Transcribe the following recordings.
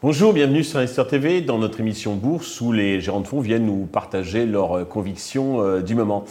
Bonjour, bienvenue sur Investor TV dans notre émission Bourse où les gérants de fonds viennent nous partager leurs convictions euh, du moment.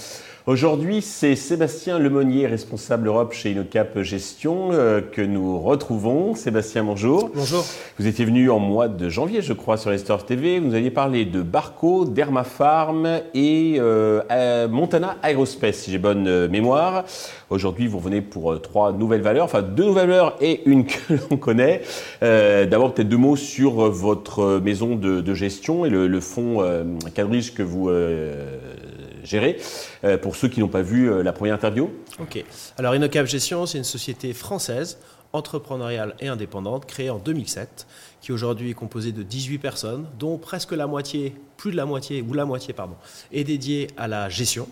Aujourd'hui, c'est Sébastien Lemonnier, responsable Europe chez Inocap Gestion, euh, que nous retrouvons. Sébastien, bonjour. Bonjour. Vous étiez venu en mois de janvier, je crois, sur Investor TV. Vous nous aviez parlé de Barco, Dermafarm et euh, Montana Aerospace, si j'ai bonne mémoire. Aujourd'hui, vous revenez pour trois nouvelles valeurs, enfin deux nouvelles valeurs et une que l'on connaît. D'abord, peut-être deux mots sur votre maison de, gestion et le, le fonds quadrige que vous gérer. Euh, pour ceux qui n'ont pas vu euh, la première interview. Ok. Alors Inocap Gestion, c'est une société française entrepreneuriale et indépendante créée en 2007 qui aujourd'hui est composée de 18 personnes dont presque la moitié, plus de la moitié ou la moitié pardon, est dédiée à la gestion.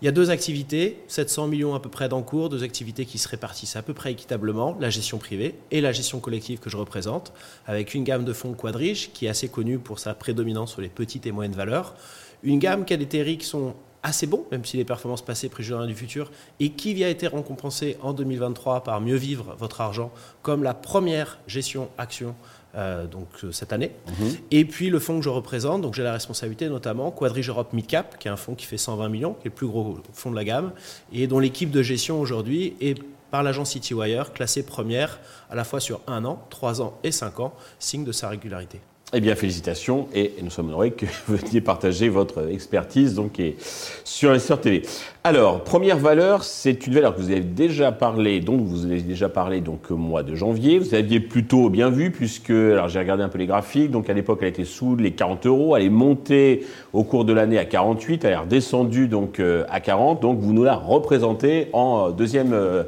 Il y a deux activités, 700 millions à peu près d'encours, deux activités qui se répartissent à peu près équitablement, la gestion privée et la gestion collective que je représente, avec une gamme de fonds quadrige qui est assez connue pour sa prédominance sur les petites et moyennes valeurs, une gamme qui a des TRI qui sont assez bons, même si les performances passées préjugent du futur, et qui a été récompensé en 2023 par Mieux Vivre Votre Argent comme la première gestion action euh, donc euh, cette année. Mhm. Et puis le fonds que je représente, donc j'ai la responsabilité notamment Quadrige Europe Midcap, qui est un fonds qui fait 120 millions, qui est le plus gros fonds de la gamme, et dont l'équipe de gestion aujourd'hui est par l'agence CityWire classée première à la fois sur un an, trois ans et cinq ans, signe de sa régularité. Eh bien, félicitations et nous sommes honorés que vous veniez partager votre expertise donc, et sur Investor TV. Alors, première valeur, c'est une valeur que vous avez déjà parlé, donc vous avez déjà parlé donc au mois de janvier. Vous aviez plutôt bien vu puisque, alors j'ai regardé un peu les graphiques, donc à l'époque elle était sous les 40 euros, elle est montée au cours de l'année à 48, elle est redescendue donc euh, à 40, donc vous nous la représentez en deuxième, euh,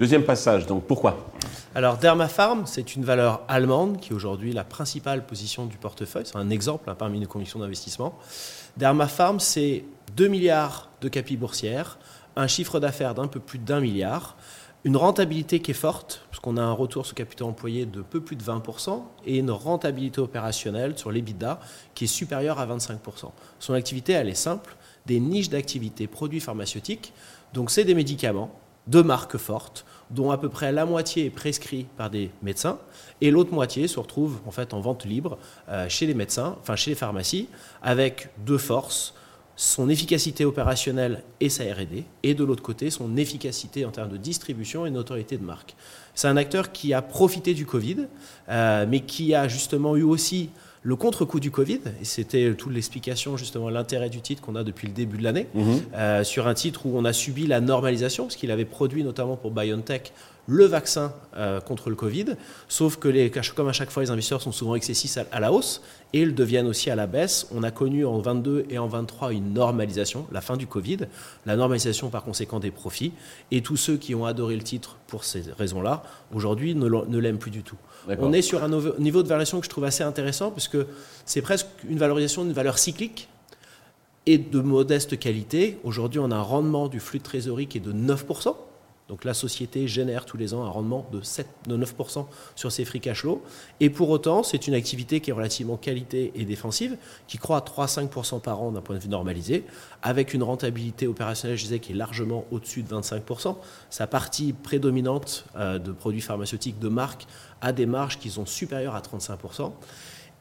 deuxième passage. Donc pourquoi? Alors Dermapharm, c'est une valeur allemande qui est aujourd'hui la principale position du portefeuille. C'est un exemple hein, parmi nos convictions d'investissement. Dermapharm, c'est 2 milliards de capitaux boursières, un chiffre d'affaires d'un peu plus d'un milliard, une rentabilité qui est forte, parce qu'on a un retour sur capital employé de peu plus de 20%, et une rentabilité opérationnelle sur l'EBITDA qui est supérieure à 25%. Son activité, elle est simple, des niches d'activité produits pharmaceutiques, donc c'est des médicaments de marques fortes, dont à peu près la moitié est prescrit par des médecins, et l'autre moitié se retrouve en fait en vente libre euh, chez les médecins, enfin chez les pharmacies, avec deux forces son efficacité opérationnelle et sa R&D, et de l'autre côté son efficacité en termes de distribution et notoriété de marque. C'est un acteur qui a profité du Covid, euh, mais qui a justement eu aussi le contre-coup du Covid, et c'était toute l'explication, justement, l'intérêt du titre qu'on a depuis le début de l'année, mhm. euh, sur un titre où on a subi la normalisation, parce qu'il avait produit notamment pour BioNTech le vaccin euh, contre le Covid, sauf que les, comme à chaque fois les investisseurs sont souvent excessifs à, la hausse et ils deviennent aussi à la baisse. On a connu en 22 et en 23 une normalisation, la fin du Covid, la normalisation par conséquent des profits et tous ceux qui ont adoré le titre pour ces raisons-là, aujourd'hui ne l'aiment plus du tout. On est sur un niveau de valorisation que je trouve assez intéressant puisque c'est presque une valorisation d'une valeur cyclique et de modeste qualité. Aujourd'hui, on a un rendement du flux de trésorerie qui est de 9%. Donc la société génère tous les ans un rendement de, 7, 9% sur ses free cash flow. Et pour autant, c'est une activité qui est relativement qualité et défensive, qui croît à 3-5% par an d'un point de vue normalisé, avec une rentabilité opérationnelle, je disais, qui est largement au-dessus de 25%. Sa partie prédominante euh, de produits pharmaceutiques de marque a des marges qui sont supérieures à 35%.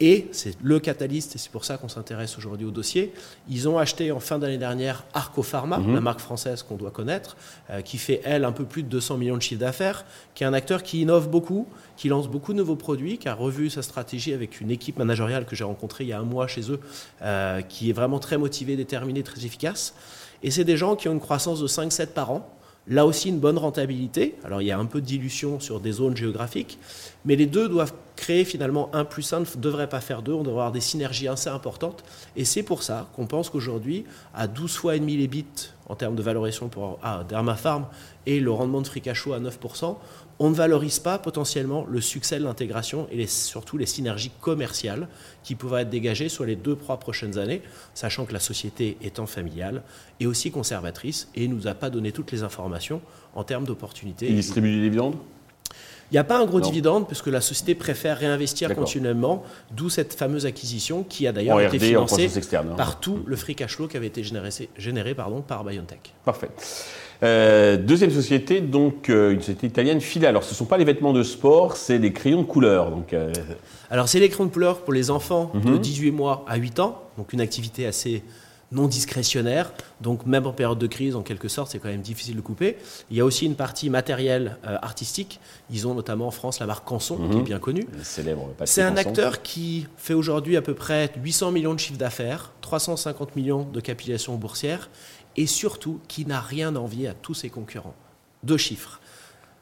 Et c'est le catalyste, et c'est pour ça qu'on s'intéresse aujourd'hui au dossier. Ils ont acheté en fin d'année dernière Arco Pharma, mhm. la marque française qu'on doit connaître, euh, qui fait, elle, un peu plus de 200 millions de chiffres d'affaires, qui est un acteur qui innove beaucoup, qui lance beaucoup de nouveaux produits, qui a revu sa stratégie avec une équipe managériale que j'ai rencontrée il y a un mois chez eux, euh, qui est vraiment très motivée, déterminée, très efficace. Et c'est des gens qui ont une croissance de 5-7 par an. Là aussi, une bonne rentabilité. Alors, il y a un peu de dilution sur des zones géographiques, mais les deux doivent créer finalement un plus un ne devrait pas faire deux, on devrait avoir des synergies assez importantes. Et c'est pour ça qu'on pense qu'aujourd'hui, à 12 fois et demi les bits en termes de valorisation pour ah, Dermapharm et le rendement de free à 9%, on ne valorise pas potentiellement le succès de l'intégration et surtout les synergies commerciales qui pourraient être dégagées sur les deux, trois prochaines années, sachant que la société étant familiale et aussi conservatrice et ne nous a pas donné toutes les informations en termes d'opportunités. Il distribue des dividendes? N'y a pas un gros dividende puisque la société préfère réinvestir continuellement, d'où cette fameuse acquisition qui a d'ailleurs été financée hein. par tout le free cash flow qui avait été généré, généré pardon, par BioNTech. Parfait. Euh, deuxième société, donc euh, une société italienne, Fila. Alors, ce ne sont pas les vêtements de sport, c'est des crayons de couleur. Donc, euh, Alors, c'est les crayons de couleur pour les enfants de 18 mhm. mois à 8 ans, donc une activité assez non discrétionnaire. Donc, même en période de crise, en quelque sorte, c'est quand même difficile de couper. Il y a aussi une partie matérielle artistique. Ils ont notamment en France la marque Canson, qui est mhm. bien connue. C'est un acteur qui fait aujourd'hui à peu près 800 millions de chiffre d'affaires, 350 millions de capitalisation boursière et surtout qui n'a rien envié à tous ses concurrents. Deux chiffres.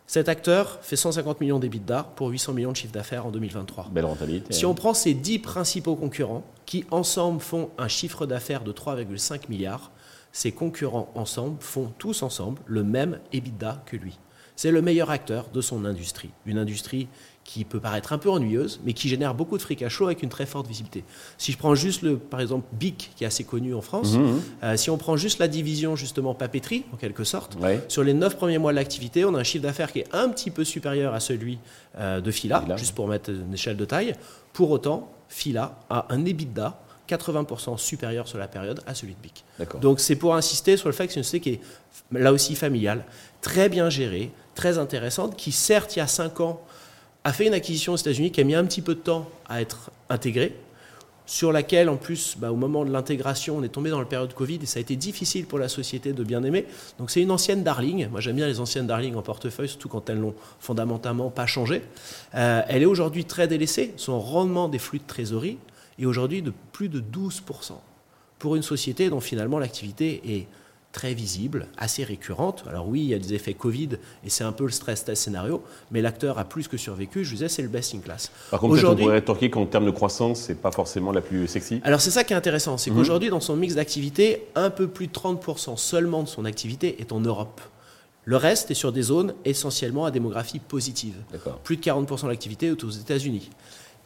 Cet acteur fait 150 millions d'EBITDA pour 800 millions de chiffre d'affaires en 2023. Belle rentabilité. Si on prend ces 10 principaux concurrents, qui ensemble font un chiffre d'affaires de 3,5 milliards, ces concurrents ensemble font tous ensemble le même EBITDA que lui. C'est le meilleur acteur de son industrie. Une industrie qui peut paraître un peu ennuyeuse, mais qui génère beaucoup de fric à chaud avec une très forte visibilité. Si je prends juste, le, par exemple, BIC, qui est assez connu en France, mhm. Euh, si on prend juste la division, justement, papeterie, en quelque sorte, sur les 9 premiers mois de l'activité, on a un chiffre d'affaires qui est un petit peu supérieur à celui euh, de Fila, juste pour mettre une échelle de taille. Pour autant, Fila a un EBITDA 80% supérieur sur la période à celui de BIC. Donc c'est pour insister sur le fait que c'est une société qui est là aussi familiale, très bien gérée, très intéressante, qui certes il y a 5 ans a fait une acquisition aux États-Unis qui a mis un petit peu de temps à être intégrée, sur laquelle, en plus, bah, au moment de l'intégration, on est tombé dans la période Covid et ça a été difficile pour la société de bien aimer. Donc c'est une ancienne Darling. Moi j'aime bien les anciennes Darling en portefeuille, surtout quand elles n'ont fondamentalement pas changé. Euh, elle est aujourd'hui très délaissée. Son rendement des flux de trésorerie est aujourd'hui de plus de 12%. Pour une société dont finalement l'activité est très visible, assez récurrente. Alors oui, il y a des effets Covid et c'est un peu le stress test scénario, mais l'acteur a plus que survécu. Je vous disais, c'est le best in class. Par contre, peut-être on pourrait rétorquer qu'en termes de croissance, c'est pas forcément la plus sexy. Alors c'est ça qui est intéressant, c'est mhm. qu'aujourd'hui, dans son mix d'activité, un peu plus de 30% seulement de son activité est en Europe. Le reste est sur des zones essentiellement à démographie positive. Plus de 40% de l'activité est aux États-Unis.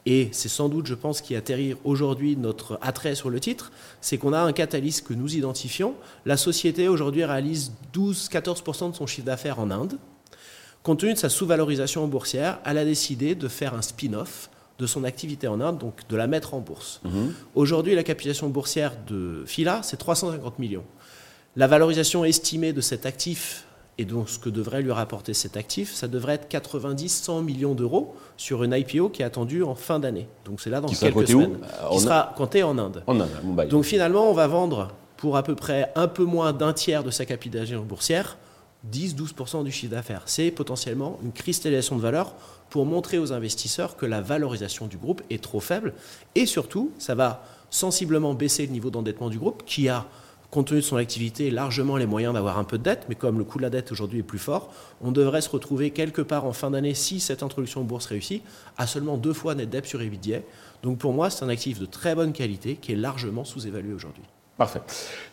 Et c'est sans doute, je pense, qui atterrit aujourd'hui notre attrait sur le titre, c'est qu'on a un catalyse que nous identifions. La société aujourd'hui réalise 12-14% de son chiffre d'affaires en Inde. Compte tenu de sa sous-valorisation boursière, elle a décidé de faire un spin-off de son activité en Inde, donc de la mettre en bourse. Mhm. Aujourd'hui, la capitalisation boursière de Fila, c'est 350 millions. La valorisation estimée de cet actif et donc, ce que devrait lui rapporter cet actif, ça devrait être 90-100 millions d'euros sur une IPO qui est attendue en fin d'année. Donc, c'est là dans quelques semaines. Où qui sera compté en Inde. En Inde. Donc, finalement, on va vendre pour à peu près un peu moins d'un tiers de sa capitalisation boursière 10-12% du chiffre d'affaires. C'est potentiellement une cristallisation de valeur pour montrer aux investisseurs que la valorisation du groupe est trop faible. Et surtout, ça va sensiblement baisser le niveau d'endettement du groupe qui a compte tenu de son activité, largement les moyens d'avoir un peu de dette, mais comme le coût de la dette aujourd'hui est plus fort, on devrait se retrouver quelque part en fin d'année, si cette introduction en bourse réussit, à seulement deux fois net debt sur EBITDA. Donc pour moi, c'est un actif de très bonne qualité qui est largement sous-évalué aujourd'hui. Parfait.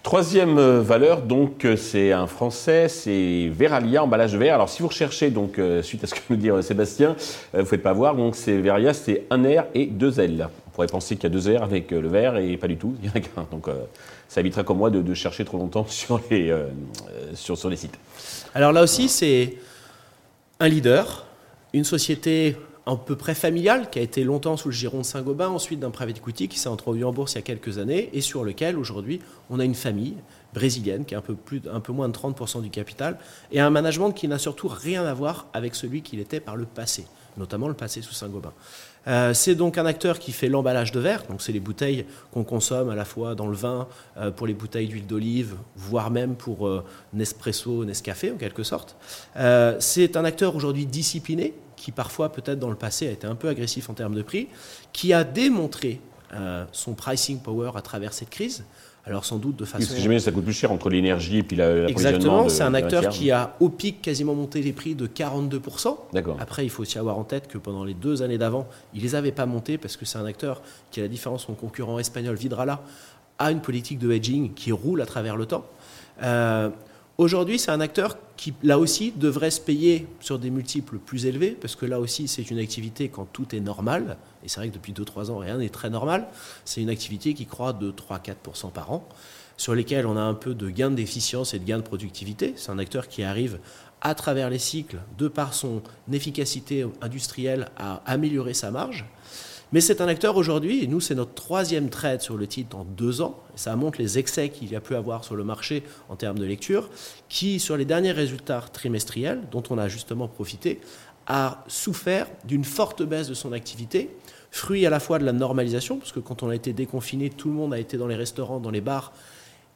Troisième euh, valeur, donc, euh, c'est un français, c'est Veralia, emballage de verre. Alors, si vous recherchez, donc, euh, suite à ce que nous dit Sébastien, vous ne faites pas voir, donc, c'est Veralia, c'est un R et deux L. Pourrait penser qu'il y a deux R avec le verre et pas du tout. Donc, ça éviterait comme moi de, chercher trop longtemps sur les, sur, les sites. Alors là aussi, c'est un leader, une société à peu près familial, qui a été longtemps sous le giron de Saint-Gobain, ensuite d'un private equity qui s'est introduit en bourse il y a quelques années, et sur lequel aujourd'hui on a une famille brésilienne qui a un peu, plus, un peu moins de 30% du capital, et un management qui n'a surtout rien à voir avec celui qu'il était par le passé, notamment le passé sous Saint-Gobain. Euh, c'est donc un acteur qui fait l'emballage de verre, donc c'est les bouteilles qu'on consomme à la fois dans le vin, euh, pour les bouteilles d'huile d'olive, voire même pour euh, Nespresso, Nescafé en quelque sorte. c'est un acteur aujourd'hui discipliné, qui parfois peut-être dans le passé a été un peu agressif en termes de prix, qui a démontré son pricing power à travers cette crise. Alors sans doute de façon... Parce que ça coûte plus cher entre l'énergie et puis la, Exactement, c'est un acteur qui a au pic quasiment monté les prix de 42%. D'accord. Après, il faut aussi avoir en tête que pendant les deux années d'avant, il les avait pas montés parce que c'est un acteur qui, à la différence de son concurrent espagnol Vidrala, a une politique de hedging qui roule à travers le temps. Euh, Aujourd'hui, c'est un acteur qui, là aussi, devrait se payer sur des multiples plus élevés, parce que là aussi, c'est une activité quand tout est normal, et c'est vrai que depuis 2-3 ans, rien n'est très normal, c'est une activité qui croît de 3-4% par an, sur lesquels on a un peu de gains d'efficience et de gains de productivité. C'est un acteur qui arrive à travers les cycles, de par son efficacité industrielle, à améliorer sa marge. Mais c'est un acteur aujourd'hui, et nous, c'est notre troisième trade sur le titre en deux ans. Ça montre les excès qu'il y a pu avoir sur le marché en termes de lecture, qui, sur les derniers résultats trimestriels, dont on a justement profité, a souffert d'une forte baisse de son activité, fruit à la fois de la normalisation, parce que quand on a été déconfiné, tout le monde a été dans les restaurants, dans les bars,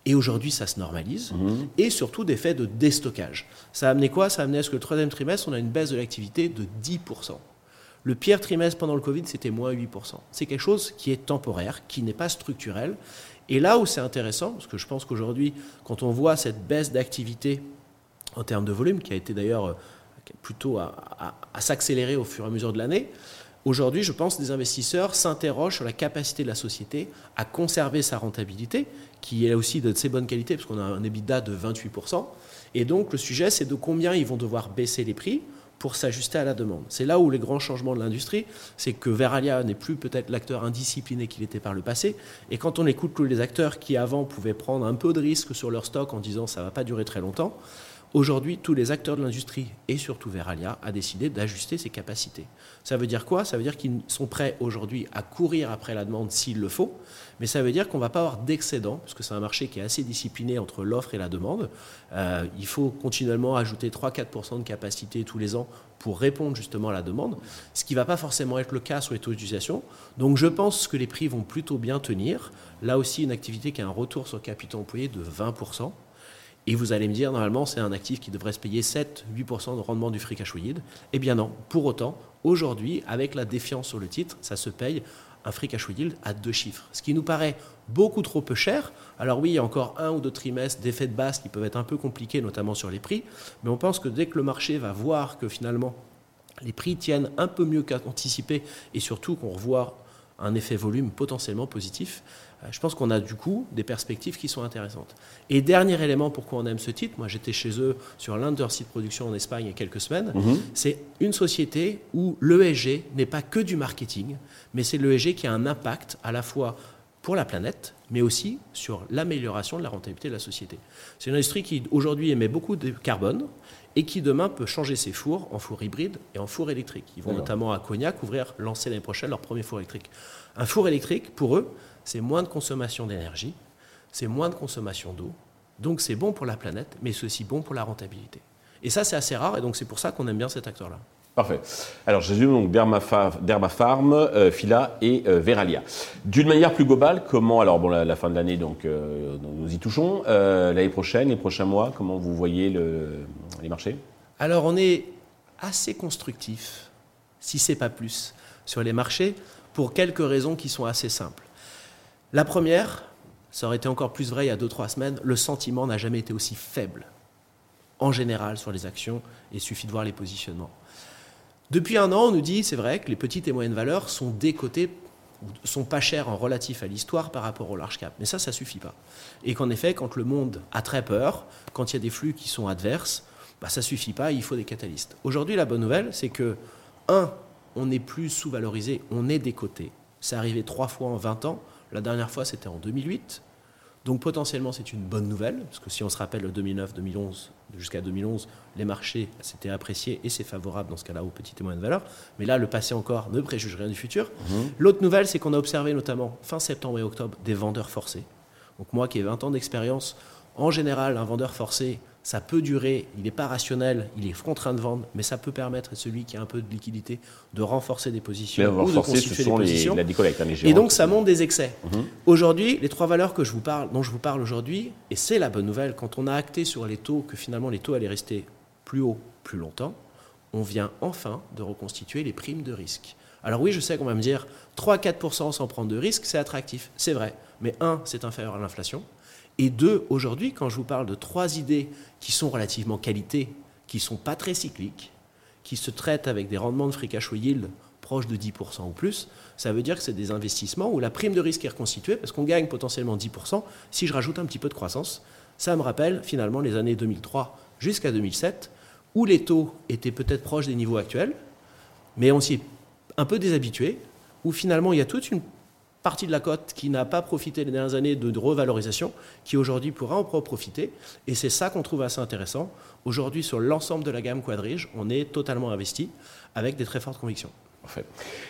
et aujourd'hui, ça se normalise. Mhm. Et surtout des faits de déstockage. Ça a amené quoi? Ça a amené à ce que le troisième trimestre, on a une baisse de l'activité de 10%. Le pire trimestre pendant le Covid, c'était moins 8%. C'est quelque chose qui est temporaire, qui n'est pas structurel. Et là où c'est intéressant, parce que je pense qu'aujourd'hui, quand on voit cette baisse d'activité en termes de volume, qui a été d'ailleurs euh, plutôt à, s'accélérer au fur et à mesure de l'année, Aujourd'hui, je pense que des investisseurs s'interrogent sur la capacité de la société à conserver sa rentabilité, qui est aussi de très bonne qualité, parce qu'on a un EBITDA de 28%. Et donc, le sujet, c'est de combien ils vont devoir baisser les prix pour s'ajuster à la demande. C'est là où les grands changements de l'industrie, c'est que Veralia n'est plus peut-être l'acteur indiscipliné qu'il était par le passé. Et quand on écoute tous les acteurs qui avant pouvaient prendre un peu de risque sur leur stock en disant ça va pas durer très longtemps, Aujourd'hui, tous les acteurs de l'industrie, et surtout Veralia, a décidé d'ajuster ses capacités. Ça veut dire quoi? Ça veut dire qu'ils sont prêts aujourd'hui à courir après la demande s'il le faut, mais ça veut dire qu'on ne va pas avoir d'excédent, parce que c'est un marché qui est assez discipliné entre l'offre et la demande. Euh, il faut continuellement ajouter 3-4% de capacité tous les ans pour répondre justement à la demande, ce qui ne va pas forcément être le cas sur les taux d'utilisation. Donc je pense que les prix vont plutôt bien tenir. Là aussi, une activité qui a un retour sur capital employé de 20%. Et vous allez me dire, normalement, c'est un actif qui devrait se payer 7-8% de rendement du free cash yield. Eh bien non. Pour autant, aujourd'hui, avec la défiance sur le titre, ça se paye un free cash yield à deux chiffres. Ce qui nous paraît beaucoup trop peu cher. Alors oui, il y a encore un ou deux trimestres d'effets de base qui peuvent être un peu compliqués, notamment sur les prix. Mais on pense que dès que le marché va voir que finalement les prix tiennent un peu mieux qu'anticipé et surtout qu'on revoit un effet volume potentiellement positif, je pense qu'on a du coup des perspectives qui sont intéressantes. Et dernier élément pourquoi on aime ce titre, moi j'étais chez eux sur l'un de leurs sites de production en Espagne il y a quelques semaines, mhm. c'est une société où l'ESG n'est pas que du marketing, mais c'est l'ESG qui a un impact à la fois pour la planète, mais aussi sur l'amélioration de la rentabilité de la société. C'est une industrie qui aujourd'hui émet beaucoup de carbone et qui demain peut changer ses fours en fours hybrides et en fours électriques. Ils vont notamment à Cognac ouvrir, lancer l'année prochaine leur premier four électrique. Un four électrique, pour eux, c'est moins de consommation d'énergie, c'est moins de consommation d'eau, donc c'est bon pour la planète, mais c'est aussi bon pour la rentabilité. Et ça, c'est assez rare, et donc c'est pour ça qu'on aime bien cet acteur-là. Parfait. Alors, j'ai donc Dermafarm, euh, Fila et euh, Veralia. D'une manière plus globale, comment, alors bon, la, fin de l'année, donc euh, nous y touchons, l'année prochaine, les prochains mois, comment vous voyez les marchés? Alors, on est assez constructif, si c'est pas plus, sur les marchés, pour quelques raisons qui sont assez simples. La première, ça aurait été encore plus vrai il y a 2-3 semaines, le sentiment n'a jamais été aussi faible, en général, sur les actions, et il suffit de voir les positionnements. Depuis un an, on nous dit, c'est vrai, que les petites et moyennes valeurs sont décotées, sont pas chères en relatif à l'histoire par rapport au large cap. Mais ça, ça suffit pas. Et qu'en effet, quand le monde a très peur, quand il y a des flux qui sont adverses, bah, ça suffit pas, il faut des catalystes. Aujourd'hui, la bonne nouvelle, c'est que, un, on n'est plus sous-valorisé, on est décoté. C'est arrivé trois fois en 20 ans. La dernière fois, c'était en 2008. Donc potentiellement, c'est une bonne nouvelle, parce que si on se rappelle le 2009, 2011, jusqu'à 2011, les marchés s'étaient appréciés et c'est favorable dans ce cas-là aux petites et moyennes valeurs. Mais là, le passé encore ne préjuge rien du futur. Mhm. L'autre nouvelle, c'est qu'on a observé notamment fin septembre et octobre des vendeurs forcés. Donc moi qui ai 20 ans d'expérience, en général, un vendeur forcé, ça peut durer, il n'est pas rationnel, il est contraint de vendre, mais ça peut permettre à celui qui a un peu de liquidité de renforcer des positions ou de constituer des positions. La décollecte, hein, et donc ça monte des excès. Mhm. Aujourd'hui, les trois valeurs que je vous parle, dont je vous parle aujourd'hui, et c'est la bonne nouvelle, quand on a acté sur les taux que finalement les taux allaient rester plus hauts plus longtemps, on vient enfin de reconstituer les primes de risque. Alors oui, je sais qu'on va me dire 3-4% sans prendre de risque, c'est attractif, c'est vrai. Mais un, c'est inférieur à l'inflation. Et deux, aujourd'hui, quand je vous parle de trois idées qui sont relativement qualité, qui ne sont pas très cycliques, qui se traitent avec des rendements de free cash yield proches de 10% ou plus, ça veut dire que c'est des investissements où la prime de risque est reconstituée parce qu'on gagne potentiellement 10% si je rajoute un petit peu de croissance. Ça me rappelle finalement les années 2003 jusqu'à 2007 où les taux étaient peut-être proches des niveaux actuels, mais on s'y est un peu déshabitué, où finalement il y a toute une partie de la cote qui n'a pas profité les dernières années de revalorisation, qui aujourd'hui pourra en profiter. Et c'est ça qu'on trouve assez intéressant. Aujourd'hui, sur l'ensemble de la gamme Quadrige, on est totalement investi avec des très fortes convictions. Parfait.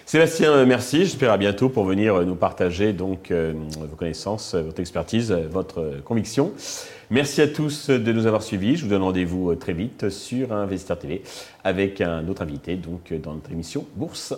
Sébastien, euh, merci. J'espère à bientôt pour venir euh, nous partager donc euh, vos connaissances, votre expertise, votre conviction. Merci à tous de nous avoir suivis. Je vous donne rendez-vous très vite sur Investisseur TV avec un autre invité donc dans notre émission Bourse.